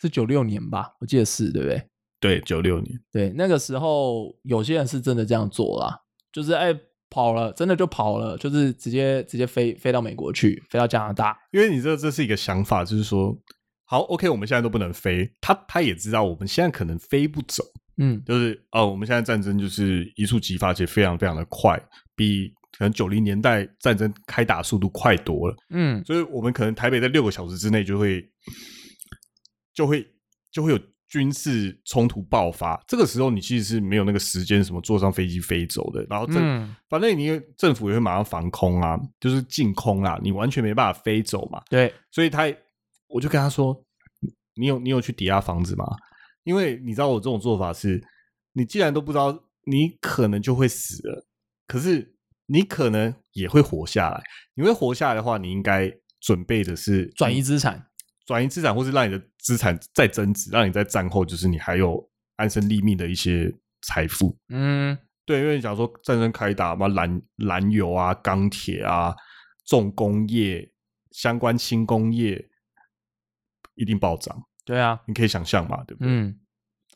是九六年吧？我记得是对不对？对，九六年，对，那个时候有些人是真的这样做啦，就是哎跑了，真的就跑了，就是直接直接飞飞到美国去，飞到加拿大。因为你这这是一个想法，就是说，好，OK，我们现在都不能飞，他他也知道我们现在可能飞不走，嗯就是哦，我们现在战争就是一触即发，且非常非常的快，比可能九零年代战争开打速度快多了。嗯所以我们可能台北在六个小时之内就会就会就会有军事冲突爆发。这个时候你其实是没有那个时间什么坐上飞机飞走的，然后政、嗯，反正你政府也会马上防空啊，就是禁空啊，你完全没办法飞走嘛。对，所以他我就跟他说：“你有你有去抵押房子吗？因为你知道我这种做法是，你既然都不知道，你可能就会死了，可是你可能也会活下来。你会活下来的话，你应该准备的是转移资产。转移资产，或是让你的资产再增值，让你在战后就是你还有安身立命的一些财富。嗯对，因为你想说战争开打嘛，燃燃油啊、钢铁啊、重工业相关轻工业一定暴涨，对啊，你可以想象嘛，对不对？嗯。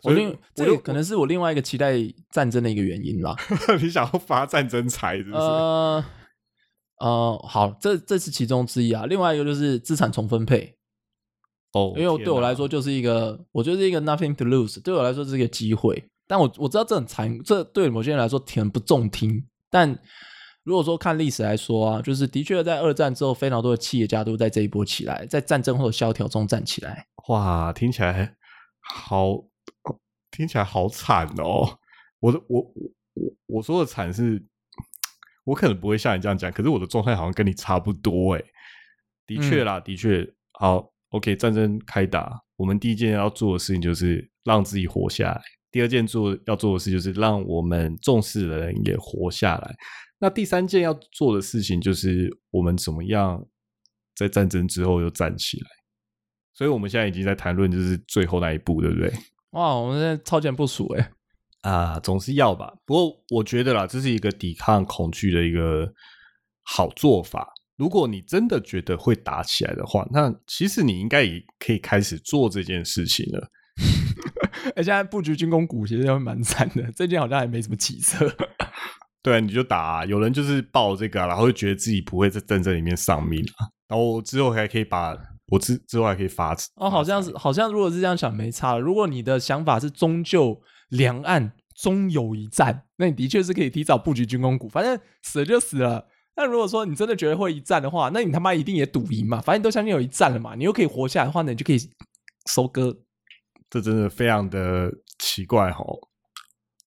我另这可能是我另外一个期待战争的一个原因吧。你想要发战争财，是不是？呃呃，好，这这是其中之一啊。另外一个就是资产重分配，哦，因为天哪对我来说，就是一个，我觉得是一个 nothing to lose，对我来说是一个机会。但我我知道这很残，这对某些人来说挺不中听。但如果说看历史来说啊，就是的确在二战之后，非常多的企业家都在这一波起来，在战争后的萧条中站起来。哇，听起来好，听起来好惨哦！我的我我我我说的惨是，我可能不会像你这样讲，可是我的状态好像跟你差不多诶。的确啦，的确，好，OK，战争开打，我们第一件要做的事情就是让自己活下来，第二件做要做的事就是让我们重视的人也活下来。那第三件要做的事情就是我们怎么样在战争之后又站起来。所以我们现在已经在谈论就是最后那一步，对不对？哇，我们现在超前部署哎，啊，总是要吧。不过我觉得啦，这是一个抵抗恐惧的一个好做法。如果你真的觉得会打起来的话，那其实你应该也可以开始做这件事情了。哎，现在布局军工股其实会蛮惨的，最近好像还没什么起色。对，你就打，有人就是报这个，然后就觉得自己不会在战争里面丧命啊，然后之后还可以把我之之后还可以发哦，好像是好像如果是这样想没差了。如果你的想法是终究两岸终有一战，那你的确是可以提早布局军工股，反正死了就死了。那如果说你真的觉得会一战的话，那你他妈一定也赌赢嘛，反正都相信有一战了嘛，你又可以活下来的话，呢你就可以收割。这真的非常的奇怪哈！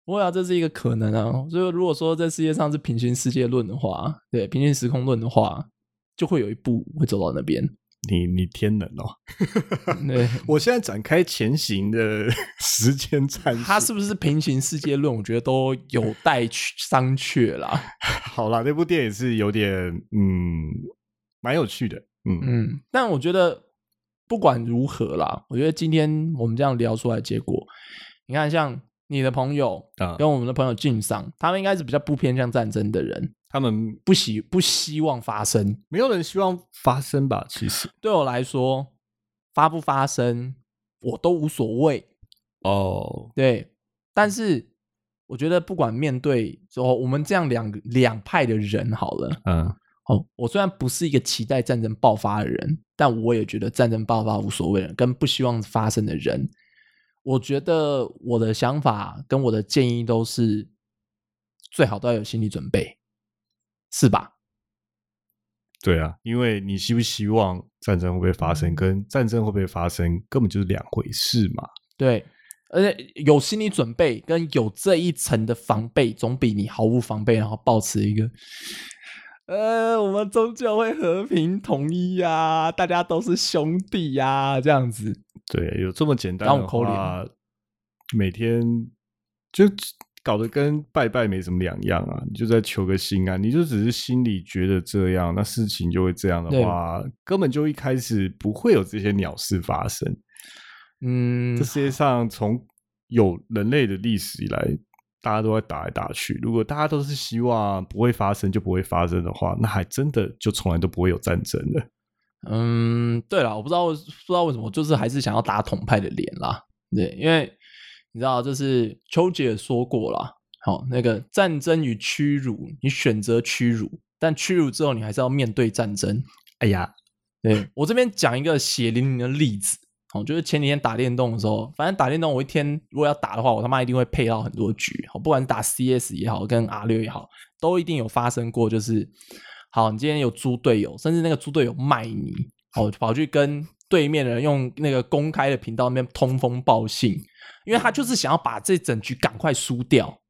我想这是一个可能啊。所以如果说在世界上是平行世界论的话，对平行时空论的话，就会有一步会走到那边。你你天冷哦！对，我现在展开前行的 时间战，它是不是平行世界论？我觉得都有待商榷啦。好啦，那部电影是有点嗯，蛮有趣的。嗯嗯，但我觉得。不管如何啦，我觉得今天我们这样聊出来结果，你看，像你的朋友啊，跟我们的朋友敬上，他们应该是比较不偏向战争的人，他们不希不希望发生，没有人希望发生吧？其实对我来说，发不发生我都无所谓哦。对，但是我觉得不管面对说我们这样两两派的人好了，嗯。哦，我虽然不是一个期待战争爆发的人，但我也觉得战争爆发无所谓。跟不希望发生的人，我觉得我的想法跟我的建议都是最好都要有心理准备，是吧？对啊，因为你希不希望战争会不会发生，跟战争会不会发生根本就是两回事嘛。对，而且有心理准备跟有这一层的防备，总比你毫无防备然后保持一个。呃，我们终究会和平统一呀，大家都是兄弟呀，这样子。对，有这么简单的话，每天就搞得跟拜拜没什么两样啊！你就在求个心安，你就只是心里觉得这样，那事情就会这样的话，根本就一开始不会有这些鸟事发生。嗯，这世界上从有人类的历史以来。大家都在打来打去，如果大家都是希望不会发生就不会发生的话，那还真的就从来都不会有战争了。嗯，对了，我不知道不知道为什么，就是还是想要打统派的脸啦。对，因为你知道，就是邱姐说过了，好，那个战争与屈辱，你选择屈辱，但屈辱之后，你还是要面对战争。哎呀，对我这边讲一个血淋淋的例子。哦，就是前几天打电动的时候，反正打电动，我一天如果要打的话，我他妈一定会配到很多局。好，不管打 CS 也好，跟 R 六也好，都一定有发生过。就是好，你今天有猪队友，甚至那个猪队友卖你，哦，跑去跟对面的人用那个公开的频道那边通风报信，因为他就是想要把这整局赶快输掉，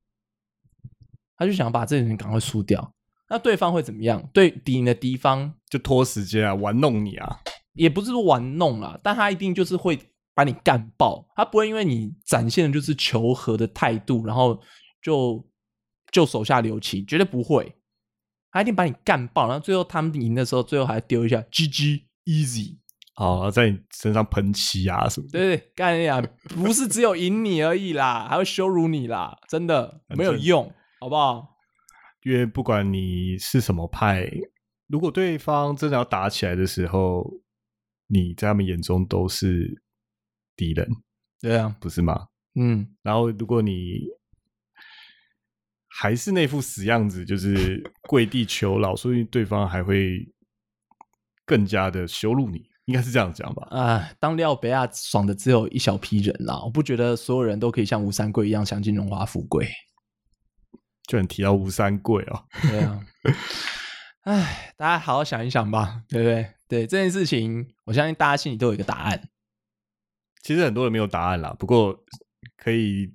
他就想要把这人赶快输掉。那对方会怎么样？对敌人的敌方就拖时间啊，玩弄你啊。也不是说玩弄啦，但他一定就是会把你干爆，他不会因为你展现的就是求和的态度，然后就就手下留情，绝对不会，他一定把你干爆，然后最后他们赢的时候，最后还丢一下 GG easy，哦，在你身上喷漆啊什么？对对，干呀，不是只有赢你而已啦，还会羞辱你啦，真的没有用，好不好？因为不管你是什么派，如果对方真的要打起来的时候。你在他们眼中都是敌人，对啊，不是吗？嗯，然后如果你还是那副死样子，就是跪地求饶，所以对方还会更加的羞辱你，应该是这样讲吧？啊，当廖北亚爽的只有一小批人啦，我不觉得所有人都可以像吴三桂一样享尽荣华富贵。就你提到吴三桂哦，对啊，哎，大家好好想一想吧，对不对？对这件事情，我相信大家心里都有一个答案。其实很多人没有答案啦，不过可以，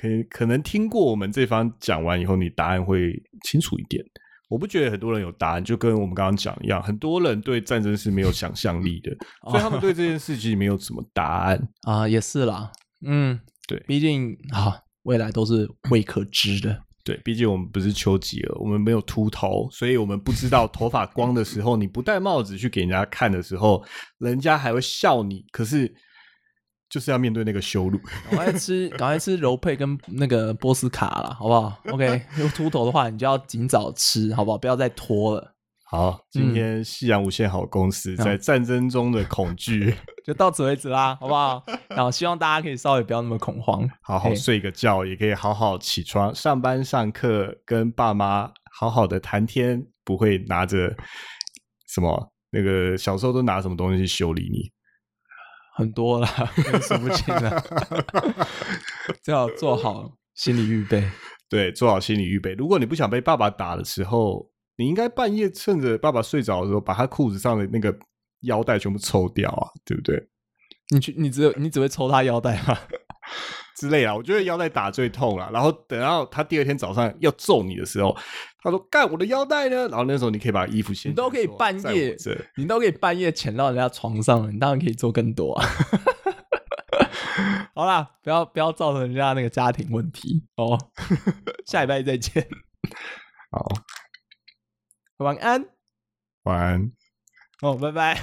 可以可能听过我们这方讲完以后，你答案会清楚一点。我不觉得很多人有答案，就跟我们刚刚讲一样，很多人对战争是没有想象力的，所以他们对这件事情没有什么答案 啊，也是啦。嗯，对，毕竟啊，未来都是未可知的。对，毕竟我们不是丘吉尔，我们没有秃头，所以我们不知道头发光的时候，你不戴帽子去给人家看的时候，人家还会笑你。可是就是要面对那个羞辱。赶快吃，赶快吃柔配跟那个波斯卡啦，好不好？OK，有秃头的话，你就要尽早吃，好不好？不要再拖了。好，今天夕阳无限好公司在战争中的恐惧 就到此为止啦，好不好？然后希望大家可以稍微不要那么恐慌，好好睡个觉，也可以好好起床上班上课，跟爸妈好好的谈天，不会拿着什么那个小时候都拿什么东西去修理你，很多啦，数不清了，最好做好心理预备。对，做好心理预备。如果你不想被爸爸打的时候。你应该半夜趁着爸爸睡着的时候，把他裤子上的那个腰带全部抽掉啊，对不对？你去，你只有你只会抽他腰带啊之类啊。我觉得腰带打最痛了。然后等到他第二天早上要揍你的时候，他说：“干我的腰带呢？”然后那时候你可以把衣服先，你都可以半夜，你都可以半夜潜到人家床上，你当然可以做更多啊。好啦，不要不要造成人家那个家庭问题哦。下礼拜再见。好。晚安，晚安，哦，拜拜。